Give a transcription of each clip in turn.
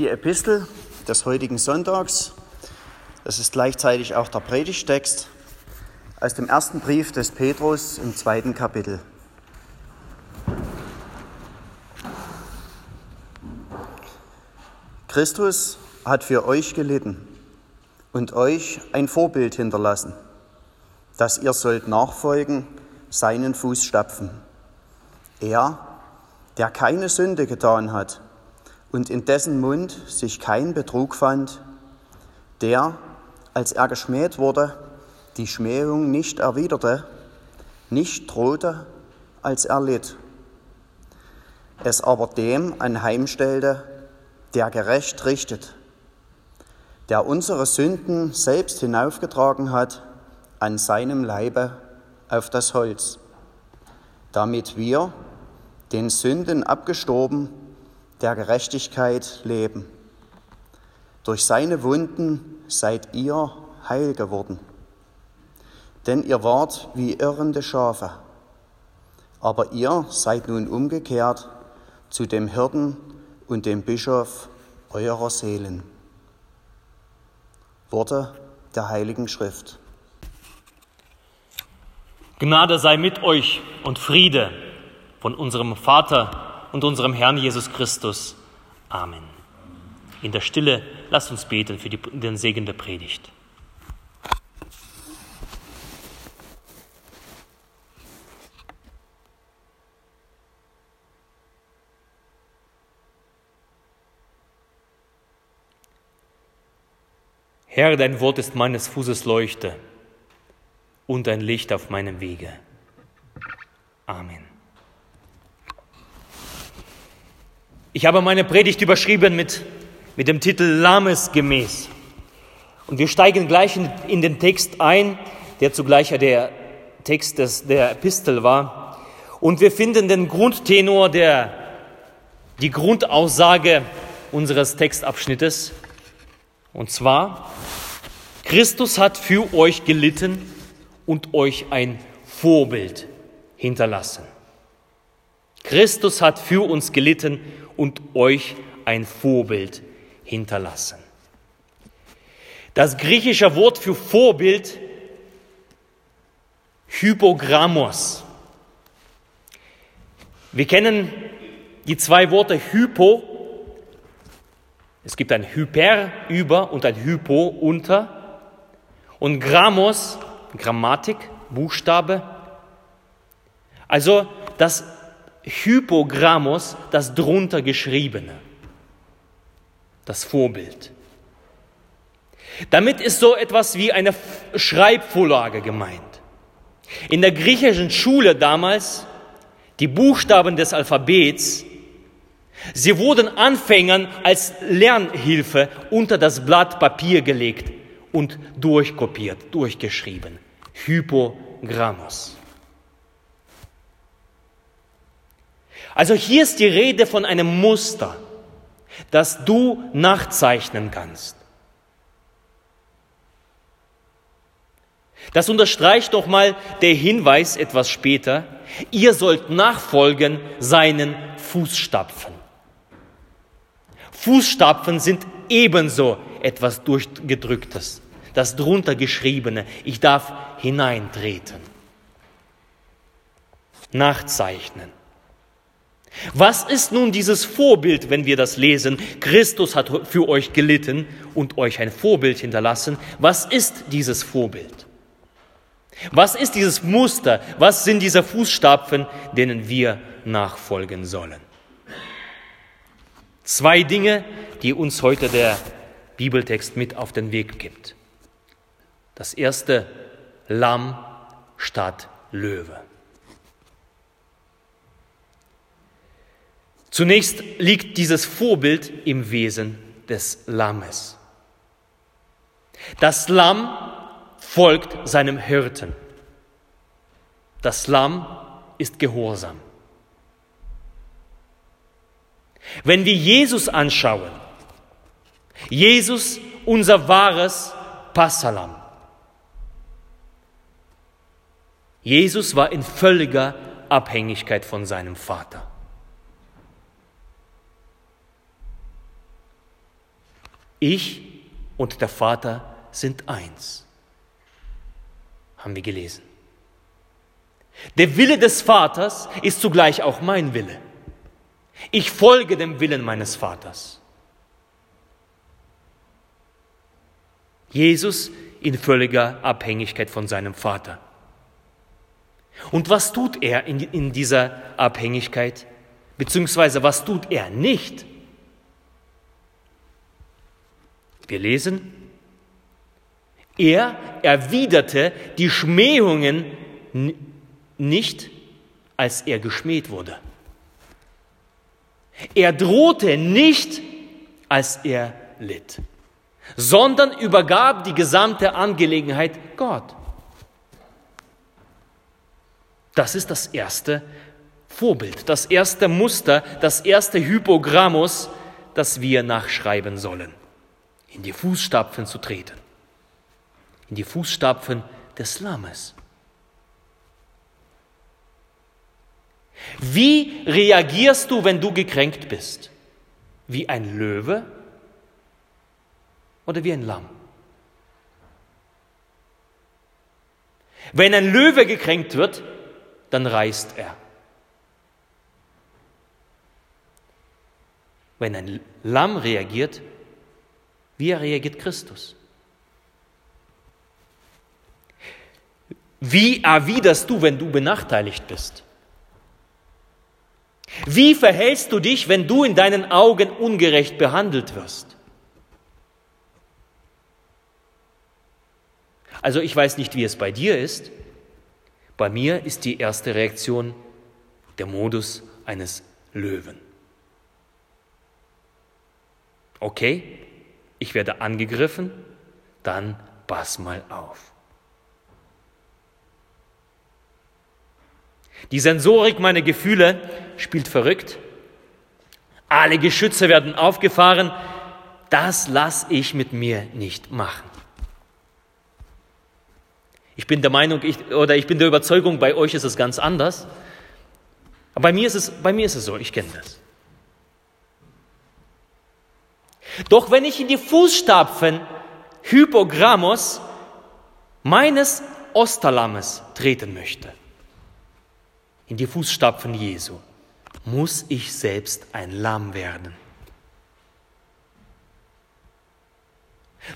Die Epistel des heutigen Sonntags, das ist gleichzeitig auch der Predigtext aus dem ersten Brief des Petrus im zweiten Kapitel. Christus hat für euch gelitten und euch ein Vorbild hinterlassen, dass ihr sollt nachfolgen seinen Fußstapfen. Er, der keine Sünde getan hat und in dessen Mund sich kein Betrug fand, der, als er geschmäht wurde, die Schmähung nicht erwiderte, nicht drohte, als er litt, es aber dem anheimstellte, der gerecht richtet, der unsere Sünden selbst hinaufgetragen hat an seinem Leibe auf das Holz, damit wir, den Sünden abgestorben, der Gerechtigkeit leben. Durch seine Wunden seid ihr heil geworden. Denn ihr wart wie irrende Schafe, aber ihr seid nun umgekehrt zu dem Hirten und dem Bischof eurer Seelen. Worte der Heiligen Schrift. Gnade sei mit euch und Friede von unserem Vater und unserem Herrn Jesus Christus. Amen. In der Stille lasst uns beten für die, den Segen der Predigt. Herr, dein Wort ist meines Fußes Leuchte und ein Licht auf meinem Wege. Amen. Ich habe meine Predigt überschrieben mit, mit dem Titel Lames gemäß. Und wir steigen gleich in, in den Text ein, der zugleich der Text des, der Epistel war. Und wir finden den Grundtenor, der, die Grundaussage unseres Textabschnittes. Und zwar, Christus hat für euch gelitten und euch ein Vorbild hinterlassen. Christus hat für uns gelitten und euch ein Vorbild hinterlassen. Das griechische Wort für Vorbild, Hypogrammos. Wir kennen die zwei Worte Hypo. Es gibt ein Hyper über und ein Hypo unter. Und Grammos, Grammatik, Buchstabe. Also das Hypogrammos, das drunter geschriebene, das Vorbild. Damit ist so etwas wie eine Schreibvorlage gemeint. In der griechischen Schule damals, die Buchstaben des Alphabets, sie wurden Anfängern als Lernhilfe unter das Blatt Papier gelegt und durchkopiert, durchgeschrieben. Hypogrammos. Also hier ist die Rede von einem Muster, das du nachzeichnen kannst. Das unterstreicht doch mal der Hinweis etwas später, ihr sollt nachfolgen seinen Fußstapfen. Fußstapfen sind ebenso etwas Durchgedrücktes, das drunter geschriebene, ich darf hineintreten, nachzeichnen. Was ist nun dieses Vorbild, wenn wir das lesen? Christus hat für euch gelitten und euch ein Vorbild hinterlassen. Was ist dieses Vorbild? Was ist dieses Muster? Was sind diese Fußstapfen, denen wir nachfolgen sollen? Zwei Dinge, die uns heute der Bibeltext mit auf den Weg gibt. Das erste, Lamm statt Löwe. Zunächst liegt dieses Vorbild im Wesen des Lammes. Das Lamm folgt seinem Hirten. Das Lamm ist gehorsam. Wenn wir Jesus anschauen, Jesus unser wahres Passalam. Jesus war in völliger Abhängigkeit von seinem Vater. Ich und der Vater sind eins. Haben wir gelesen. Der Wille des Vaters ist zugleich auch mein Wille. Ich folge dem Willen meines Vaters. Jesus in völliger Abhängigkeit von seinem Vater. Und was tut er in, in dieser Abhängigkeit? Beziehungsweise was tut er nicht? Wir lesen, er erwiderte die Schmähungen nicht, als er geschmäht wurde. Er drohte nicht, als er litt, sondern übergab die gesamte Angelegenheit Gott. Das ist das erste Vorbild, das erste Muster, das erste Hypogrammos, das wir nachschreiben sollen. In die Fußstapfen zu treten. In die Fußstapfen des Lammes. Wie reagierst du, wenn du gekränkt bist? Wie ein Löwe oder wie ein Lamm? Wenn ein Löwe gekränkt wird, dann reißt er. Wenn ein Lamm reagiert, wie reagiert Christus? Wie erwiderst du, wenn du benachteiligt bist? Wie verhältst du dich, wenn du in deinen Augen ungerecht behandelt wirst? Also ich weiß nicht, wie es bei dir ist, bei mir ist die erste Reaktion der Modus eines Löwen. Okay, ich werde angegriffen, dann pass mal auf. Die Sensorik meiner Gefühle spielt verrückt. Alle Geschütze werden aufgefahren. Das lasse ich mit mir nicht machen. Ich bin der Meinung, ich, oder ich bin der Überzeugung, bei euch ist es ganz anders. Aber bei mir ist es, bei mir ist es so, ich kenne das. Doch wenn ich in die Fußstapfen Hypogrammos meines Osterlammes treten möchte, in die Fußstapfen Jesu, muss ich selbst ein Lamm werden.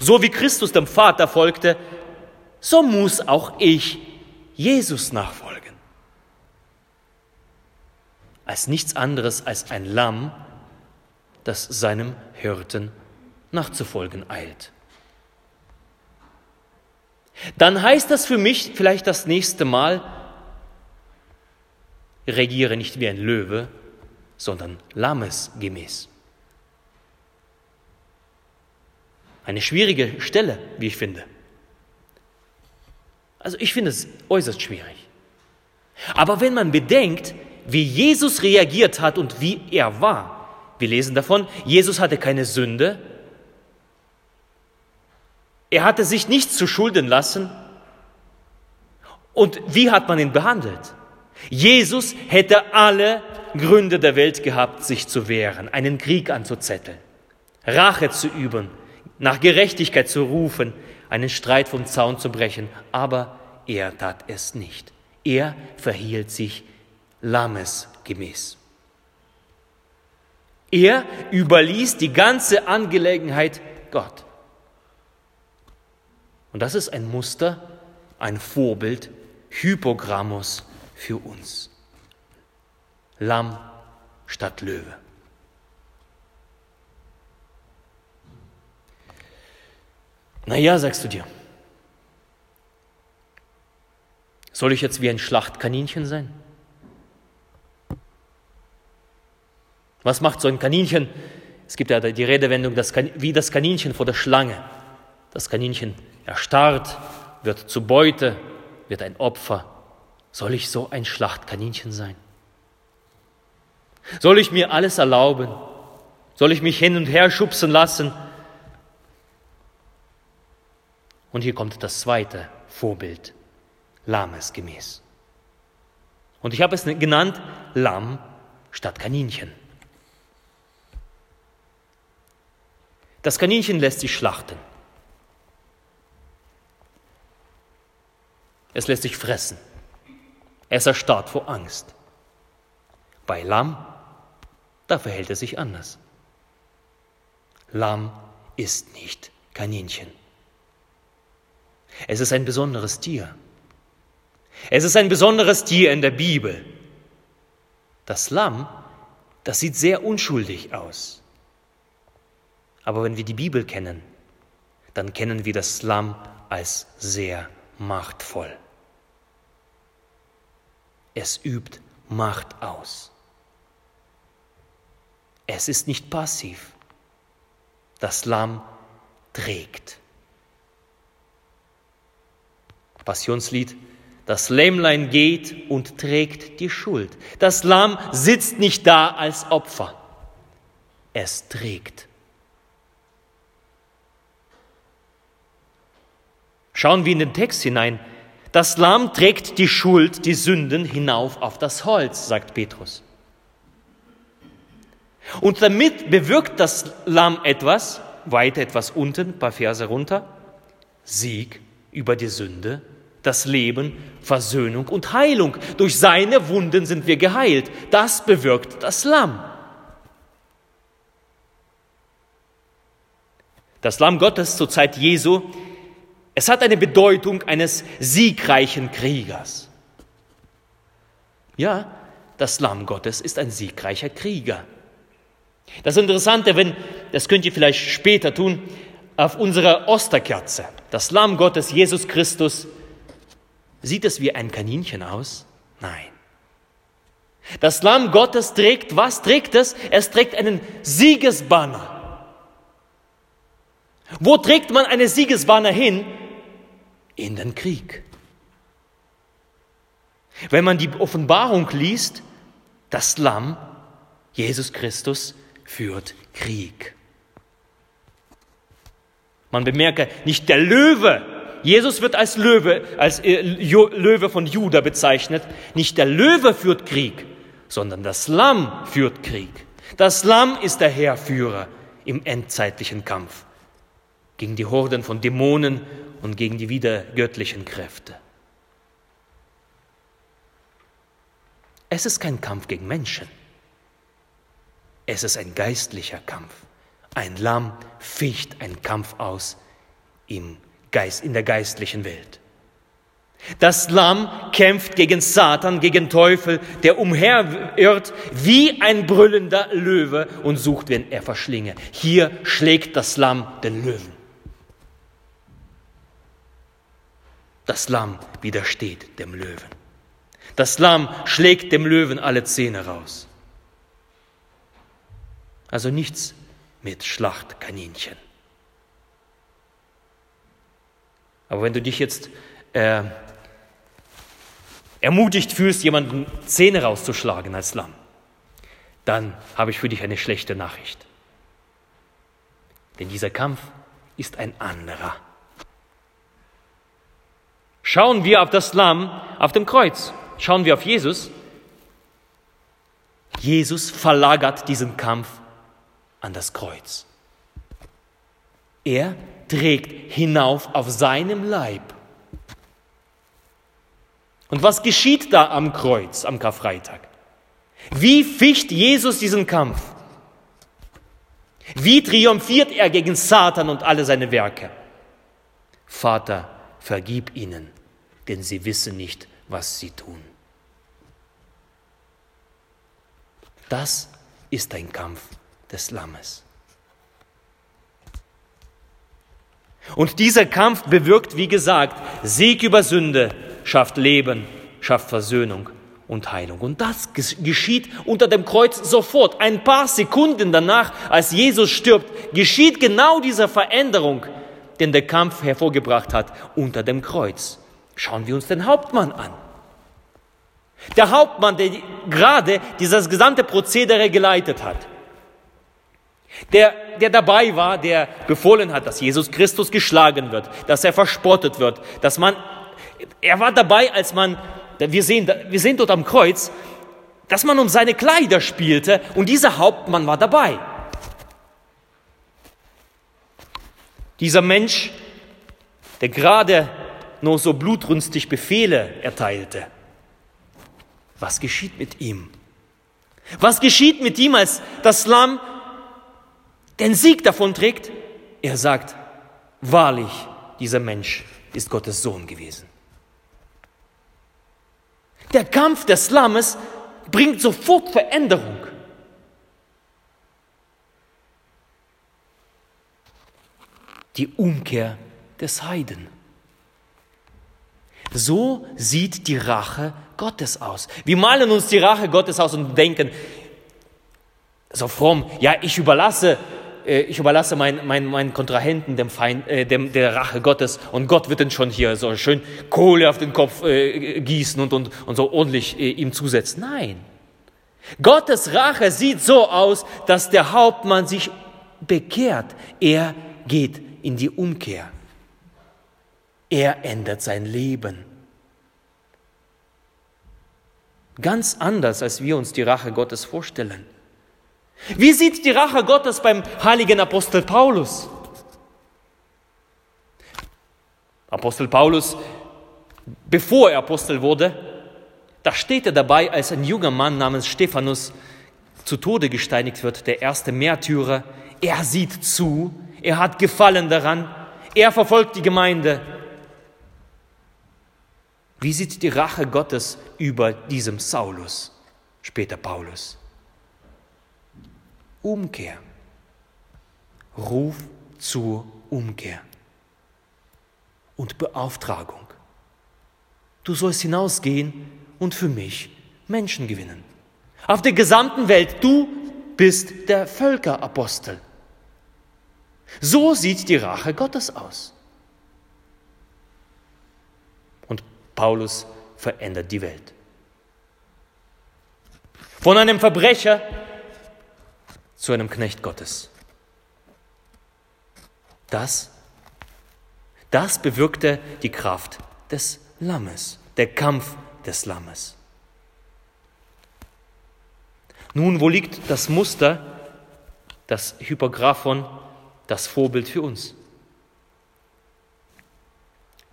So wie Christus dem Vater folgte, so muss auch ich Jesus nachfolgen. Als nichts anderes als ein Lamm, das seinem Hirten nachzufolgen eilt. Dann heißt das für mich vielleicht das nächste Mal, regiere nicht wie ein Löwe, sondern lammesgemäß. Eine schwierige Stelle, wie ich finde. Also ich finde es äußerst schwierig. Aber wenn man bedenkt, wie Jesus reagiert hat und wie er war, wir lesen davon, Jesus hatte keine Sünde, er hatte sich nichts zu Schulden lassen. Und wie hat man ihn behandelt? Jesus hätte alle Gründe der Welt gehabt, sich zu wehren, einen Krieg anzuzetteln, Rache zu üben, nach Gerechtigkeit zu rufen, einen Streit vom Zaun zu brechen, aber er tat es nicht. Er verhielt sich lammesgemäß. Er überließ die ganze Angelegenheit Gott. Und das ist ein Muster, ein Vorbild, Hypogrammos für uns. Lamm statt Löwe. Naja, sagst du dir, soll ich jetzt wie ein Schlachtkaninchen sein? Was macht so ein Kaninchen? Es gibt ja die Redewendung, das wie das Kaninchen vor der Schlange. Das Kaninchen erstarrt, wird zu Beute, wird ein Opfer. Soll ich so ein Schlachtkaninchen sein? Soll ich mir alles erlauben? Soll ich mich hin und her schubsen lassen? Und hier kommt das zweite Vorbild, Lamesgemäß. Und ich habe es genannt, Lamm statt Kaninchen. Das Kaninchen lässt sich schlachten. Es lässt sich fressen. Es erstarrt vor Angst. Bei Lamm, da verhält es sich anders. Lamm ist nicht Kaninchen. Es ist ein besonderes Tier. Es ist ein besonderes Tier in der Bibel. Das Lamm, das sieht sehr unschuldig aus. Aber wenn wir die Bibel kennen, dann kennen wir das Lamm als sehr machtvoll. Es übt Macht aus. Es ist nicht passiv. Das Lamm trägt. Passionslied, das Lämmlein geht und trägt die Schuld. Das Lamm sitzt nicht da als Opfer. Es trägt. Schauen wir in den Text hinein. Das Lamm trägt die Schuld, die Sünden hinauf auf das Holz, sagt Petrus. Und damit bewirkt das Lamm etwas, weiter etwas unten, ein paar Verse runter, Sieg über die Sünde, das Leben, Versöhnung und Heilung. Durch seine Wunden sind wir geheilt. Das bewirkt das Lamm. Das Lamm Gottes zur Zeit Jesu, es hat eine Bedeutung eines siegreichen Kriegers. Ja, das Lamm Gottes ist ein siegreicher Krieger. Das Interessante, wenn, das könnt ihr vielleicht später tun, auf unserer Osterkerze, das Lamm Gottes, Jesus Christus, sieht es wie ein Kaninchen aus? Nein. Das Lamm Gottes trägt, was trägt es? Es trägt einen Siegesbanner. Wo trägt man eine Siegesbanner hin? In den Krieg. Wenn man die Offenbarung liest, das Lamm, Jesus Christus, führt Krieg. Man bemerke, nicht der Löwe, Jesus wird als Löwe, als äh, Löwe von Juda bezeichnet, nicht der Löwe führt Krieg, sondern das Lamm führt Krieg. Das Lamm ist der Heerführer im endzeitlichen Kampf gegen die Horden von Dämonen und gegen die wiedergöttlichen Kräfte. Es ist kein Kampf gegen Menschen. Es ist ein geistlicher Kampf. Ein Lamm ficht einen Kampf aus im Geist, in der geistlichen Welt. Das Lamm kämpft gegen Satan, gegen Teufel, der umherirrt wie ein brüllender Löwe und sucht, wen er verschlinge. Hier schlägt das Lamm den Löwen. Das Lamm widersteht dem Löwen. Das Lamm schlägt dem Löwen alle Zähne raus. Also nichts mit Schlachtkaninchen. Aber wenn du dich jetzt äh, ermutigt fühlst, jemanden Zähne rauszuschlagen als Lamm, dann habe ich für dich eine schlechte Nachricht. Denn dieser Kampf ist ein anderer. Schauen wir auf das Lamm auf dem Kreuz, schauen wir auf Jesus. Jesus verlagert diesen Kampf an das Kreuz. Er trägt hinauf auf seinem Leib. Und was geschieht da am Kreuz, am Karfreitag? Wie ficht Jesus diesen Kampf? Wie triumphiert er gegen Satan und alle seine Werke? Vater, vergib ihnen, denn sie wissen nicht, was sie tun. Das ist ein Kampf des Lammes. Und dieser Kampf bewirkt, wie gesagt, Sieg über Sünde, schafft Leben, schafft Versöhnung und Heilung. Und das geschieht unter dem Kreuz sofort. Ein paar Sekunden danach, als Jesus stirbt, geschieht genau diese Veränderung, den der Kampf hervorgebracht hat unter dem Kreuz. Schauen wir uns den Hauptmann an. Der Hauptmann, der gerade dieses gesamte Prozedere geleitet hat der, der dabei war, der befohlen hat, dass Jesus Christus geschlagen wird, dass er verspottet wird, dass man, er war dabei, als man, wir sehen, wir sehen dort am Kreuz, dass man um seine Kleider spielte und dieser Hauptmann war dabei. Dieser Mensch, der gerade nur so blutrünstig Befehle erteilte, was geschieht mit ihm? Was geschieht mit ihm, als das Lamm den Sieg davon trägt? Er sagt, wahrlich, dieser Mensch ist Gottes Sohn gewesen. Der Kampf des Lammes bringt sofort Veränderung. Die Umkehr des Heiden. So sieht die Rache Gottes aus. Wir malen uns die Rache Gottes aus und denken, so fromm, ja, ich überlasse, äh, ich überlasse meinen mein, mein Kontrahenten dem Feind, äh, dem, der Rache Gottes und Gott wird dann schon hier so schön Kohle auf den Kopf äh, gießen und, und, und so ordentlich äh, ihm zusetzen. Nein. Gottes Rache sieht so aus, dass der Hauptmann sich bekehrt. Er geht in die Umkehr. Er ändert sein Leben. Ganz anders, als wir uns die Rache Gottes vorstellen. Wie sieht die Rache Gottes beim heiligen Apostel Paulus? Apostel Paulus, bevor er Apostel wurde, da steht er dabei, als ein junger Mann namens Stephanus zu Tode gesteinigt wird, der erste Märtyrer. Er sieht zu, er hat Gefallen daran, er verfolgt die Gemeinde, wie sieht die Rache Gottes über diesem Saulus, später Paulus? Umkehr. Ruf zur Umkehr und Beauftragung. Du sollst hinausgehen und für mich Menschen gewinnen. Auf der gesamten Welt, du bist der Völkerapostel. So sieht die Rache Gottes aus. Paulus verändert die Welt. Von einem Verbrecher zu einem Knecht Gottes. Das, das bewirkte die Kraft des Lammes, der Kampf des Lammes. Nun, wo liegt das Muster, das Hypographon, das Vorbild für uns?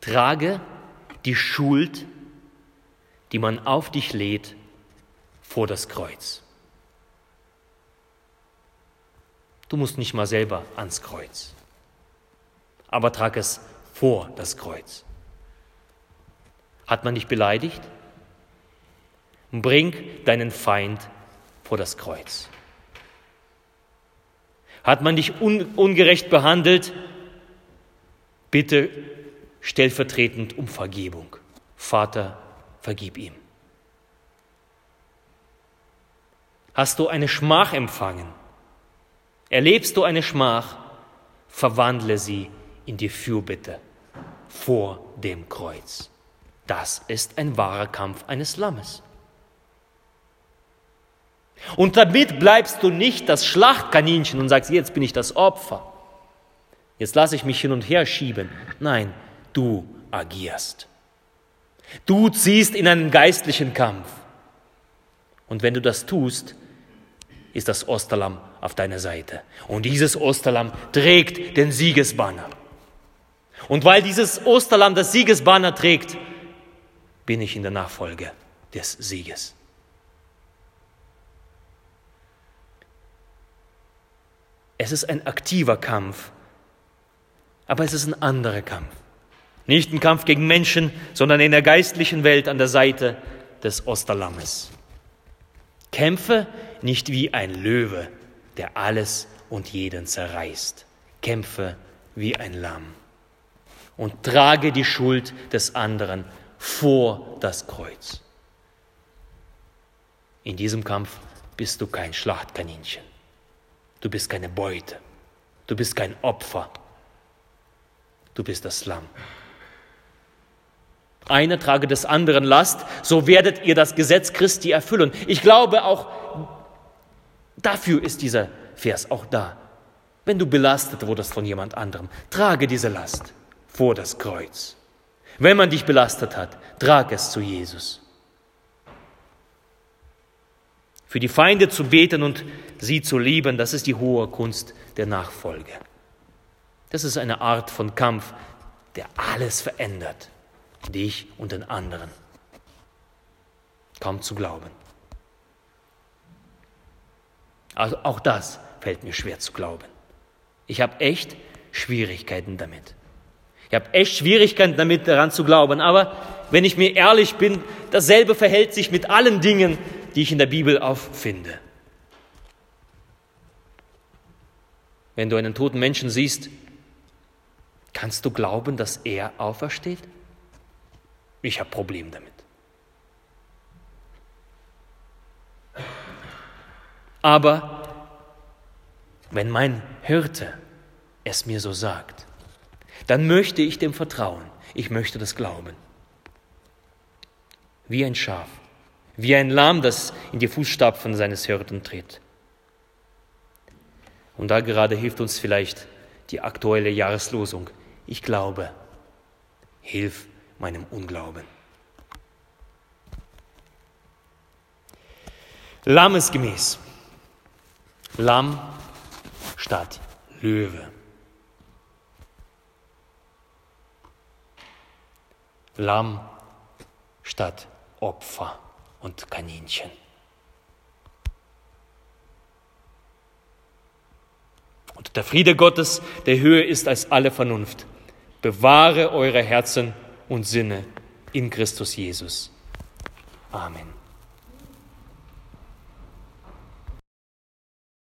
Trage die Schuld, die man auf dich lädt, vor das Kreuz. Du musst nicht mal selber ans Kreuz, aber trag es vor das Kreuz. Hat man dich beleidigt? Bring deinen Feind vor das Kreuz. Hat man dich un ungerecht behandelt? Bitte stellvertretend um Vergebung. Vater, vergib ihm. Hast du eine Schmach empfangen? Erlebst du eine Schmach? Verwandle sie in die Fürbitte vor dem Kreuz. Das ist ein wahrer Kampf eines Lammes. Und damit bleibst du nicht das Schlachtkaninchen und sagst, jetzt bin ich das Opfer. Jetzt lasse ich mich hin und her schieben. Nein, du agierst. Du ziehst in einen geistlichen Kampf. Und wenn du das tust, ist das Osterlamm auf deiner Seite. Und dieses Osterlamm trägt den Siegesbanner. Und weil dieses Osterlamm das Siegesbanner trägt, bin ich in der Nachfolge des Sieges. Es ist ein aktiver Kampf, aber es ist ein anderer Kampf. Nicht ein Kampf gegen Menschen, sondern in der geistlichen Welt an der Seite des Osterlammes. Kämpfe nicht wie ein Löwe, der alles und jeden zerreißt. Kämpfe wie ein Lamm und trage die Schuld des anderen vor das Kreuz. In diesem Kampf bist du kein Schlachtkaninchen. Du bist keine Beute. Du bist kein Opfer. Du bist das Lamm. Einer trage des anderen Last, so werdet ihr das Gesetz Christi erfüllen. Ich glaube, auch dafür ist dieser Vers auch da. Wenn du belastet wurdest von jemand anderem, trage diese Last vor das Kreuz. Wenn man dich belastet hat, trag es zu Jesus. Für die Feinde zu beten und sie zu lieben, das ist die hohe Kunst der Nachfolge. Das ist eine Art von Kampf, der alles verändert, dich und den anderen. Kaum zu glauben. Also auch das fällt mir schwer zu glauben. Ich habe echt Schwierigkeiten damit. Ich habe echt Schwierigkeiten damit, daran zu glauben. Aber wenn ich mir ehrlich bin, dasselbe verhält sich mit allen Dingen, die ich in der Bibel auffinde. Wenn du einen toten Menschen siehst, kannst du glauben, dass er aufersteht? Ich habe Probleme damit. Aber wenn mein Hirte es mir so sagt, dann möchte ich dem vertrauen. Ich möchte das glauben. Wie ein Schaf, wie ein Lamm, das in die Fußstapfen seines Hirten tritt. Und da gerade hilft uns vielleicht die aktuelle Jahreslosung. Ich glaube, hilf meinem Unglauben. Lammesgemäß. Lamm statt Löwe. Lamm statt Opfer und Kaninchen. Und der Friede Gottes, der höher ist als alle Vernunft, bewahre eure Herzen und Sinne in Christus Jesus. Amen.